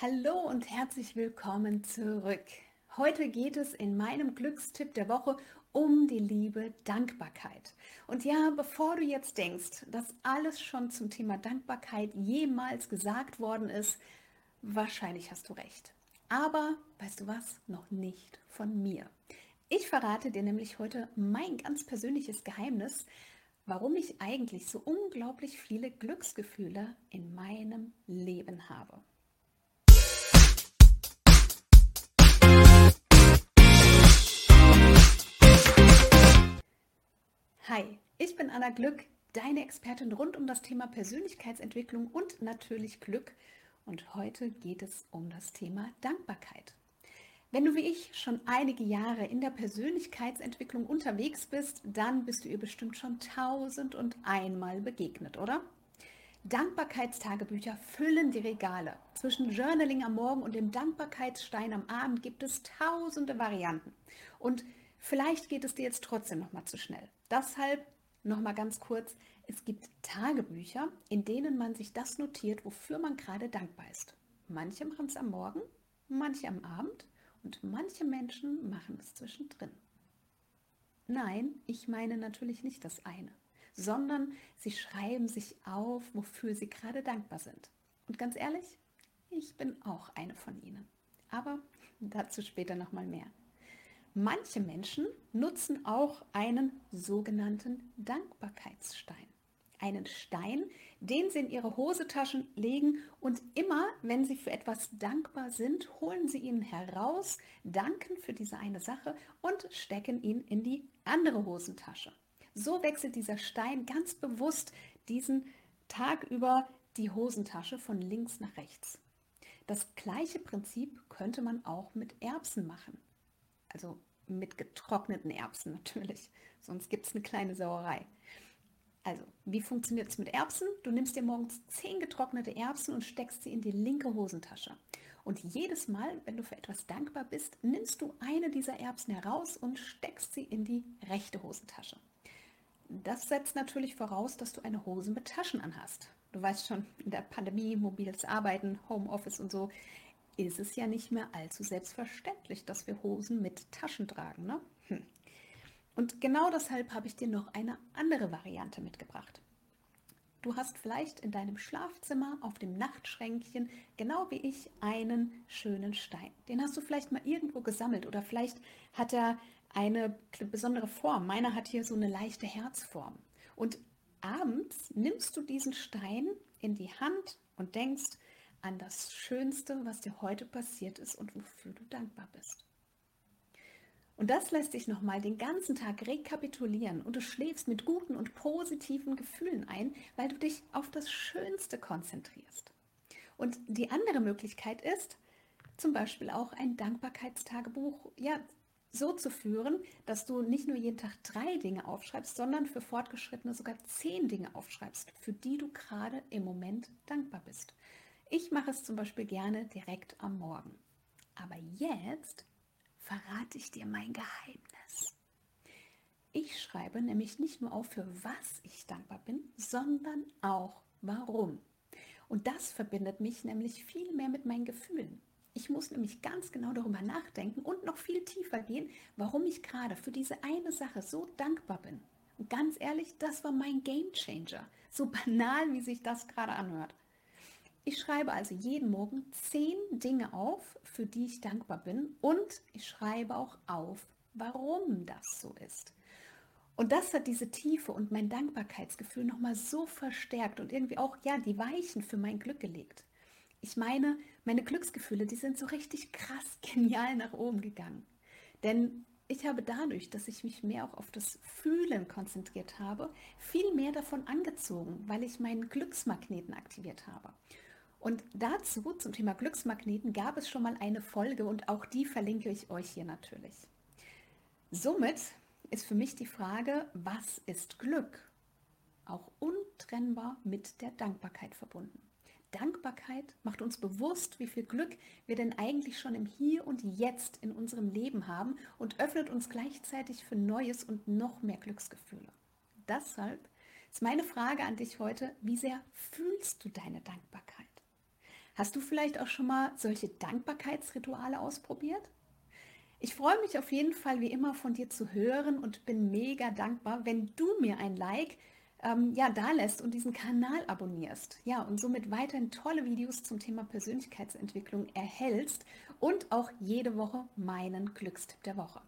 Hallo und herzlich willkommen zurück. Heute geht es in meinem Glückstipp der Woche um die liebe Dankbarkeit. Und ja, bevor du jetzt denkst, dass alles schon zum Thema Dankbarkeit jemals gesagt worden ist, wahrscheinlich hast du recht. Aber weißt du was? Noch nicht von mir. Ich verrate dir nämlich heute mein ganz persönliches Geheimnis, warum ich eigentlich so unglaublich viele Glücksgefühle in meinem Leben habe. Hi, ich bin Anna Glück, deine Expertin rund um das Thema Persönlichkeitsentwicklung und natürlich Glück. Und heute geht es um das Thema Dankbarkeit. Wenn du wie ich schon einige Jahre in der Persönlichkeitsentwicklung unterwegs bist, dann bist du ihr bestimmt schon tausend und einmal begegnet, oder? Dankbarkeitstagebücher füllen die Regale. Zwischen Journaling am Morgen und dem Dankbarkeitsstein am Abend gibt es tausende Varianten. Und Vielleicht geht es dir jetzt trotzdem noch mal zu schnell. Deshalb noch mal ganz kurz, es gibt Tagebücher, in denen man sich das notiert, wofür man gerade dankbar ist. Manche machen es am Morgen, manche am Abend und manche Menschen machen es zwischendrin. Nein, ich meine natürlich nicht das eine, sondern sie schreiben sich auf, wofür sie gerade dankbar sind. Und ganz ehrlich, ich bin auch eine von ihnen. Aber dazu später noch mal mehr. Manche Menschen nutzen auch einen sogenannten Dankbarkeitsstein. Einen Stein, den sie in ihre Hosetaschen legen und immer, wenn sie für etwas dankbar sind, holen sie ihn heraus, danken für diese eine Sache und stecken ihn in die andere Hosentasche. So wechselt dieser Stein ganz bewusst diesen Tag über die Hosentasche von links nach rechts. Das gleiche Prinzip könnte man auch mit Erbsen machen. Also mit getrockneten Erbsen natürlich, sonst gibt es eine kleine Sauerei. Also, wie funktioniert es mit Erbsen? Du nimmst dir morgens zehn getrocknete Erbsen und steckst sie in die linke Hosentasche. Und jedes Mal, wenn du für etwas dankbar bist, nimmst du eine dieser Erbsen heraus und steckst sie in die rechte Hosentasche. Das setzt natürlich voraus, dass du eine Hose mit Taschen anhast. Du weißt schon, in der Pandemie, mobiles Arbeiten, Homeoffice und so, ist es ja nicht mehr allzu selbstverständlich, dass wir Hosen mit Taschen tragen. Ne? Hm. Und genau deshalb habe ich dir noch eine andere Variante mitgebracht. Du hast vielleicht in deinem Schlafzimmer auf dem Nachtschränkchen, genau wie ich, einen schönen Stein. Den hast du vielleicht mal irgendwo gesammelt oder vielleicht hat er eine besondere Form. Meiner hat hier so eine leichte Herzform. Und abends nimmst du diesen Stein in die Hand und denkst, an das Schönste, was dir heute passiert ist und wofür du dankbar bist. Und das lässt sich nochmal den ganzen Tag rekapitulieren und du schläfst mit guten und positiven Gefühlen ein, weil du dich auf das Schönste konzentrierst. Und die andere Möglichkeit ist, zum Beispiel auch ein Dankbarkeitstagebuch ja, so zu führen, dass du nicht nur jeden Tag drei Dinge aufschreibst, sondern für Fortgeschrittene sogar zehn Dinge aufschreibst, für die du gerade im Moment dankbar bist. Ich mache es zum Beispiel gerne direkt am Morgen. Aber jetzt verrate ich dir mein Geheimnis. Ich schreibe nämlich nicht nur auf, für was ich dankbar bin, sondern auch warum. Und das verbindet mich nämlich viel mehr mit meinen Gefühlen. Ich muss nämlich ganz genau darüber nachdenken und noch viel tiefer gehen, warum ich gerade für diese eine Sache so dankbar bin. Und ganz ehrlich, das war mein Game Changer. So banal, wie sich das gerade anhört. Ich schreibe also jeden Morgen zehn Dinge auf, für die ich dankbar bin und ich schreibe auch auf, warum das so ist. Und das hat diese Tiefe und mein Dankbarkeitsgefühl nochmal so verstärkt und irgendwie auch, ja, die Weichen für mein Glück gelegt. Ich meine, meine Glücksgefühle, die sind so richtig krass genial nach oben gegangen. Denn ich habe dadurch, dass ich mich mehr auch auf das Fühlen konzentriert habe, viel mehr davon angezogen, weil ich meinen Glücksmagneten aktiviert habe. Und dazu, zum Thema Glücksmagneten, gab es schon mal eine Folge und auch die verlinke ich euch hier natürlich. Somit ist für mich die Frage, was ist Glück? Auch untrennbar mit der Dankbarkeit verbunden. Dankbarkeit macht uns bewusst, wie viel Glück wir denn eigentlich schon im Hier und Jetzt in unserem Leben haben und öffnet uns gleichzeitig für Neues und noch mehr Glücksgefühle. Deshalb ist meine Frage an dich heute, wie sehr fühlst du deine Dankbarkeit? Hast du vielleicht auch schon mal solche Dankbarkeitsrituale ausprobiert? Ich freue mich auf jeden Fall wie immer von dir zu hören und bin mega dankbar, wenn du mir ein Like ähm, ja, da lässt und diesen Kanal abonnierst. Ja, und somit weiterhin tolle Videos zum Thema Persönlichkeitsentwicklung erhältst und auch jede Woche meinen Glückstipp der Woche.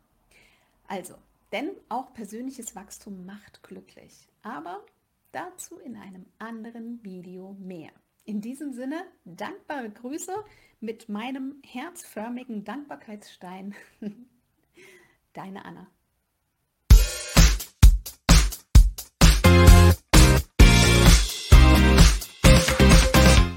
Also, denn auch persönliches Wachstum macht glücklich. Aber dazu in einem anderen Video mehr. In diesem Sinne, dankbare Grüße mit meinem herzförmigen Dankbarkeitsstein. Deine Anna.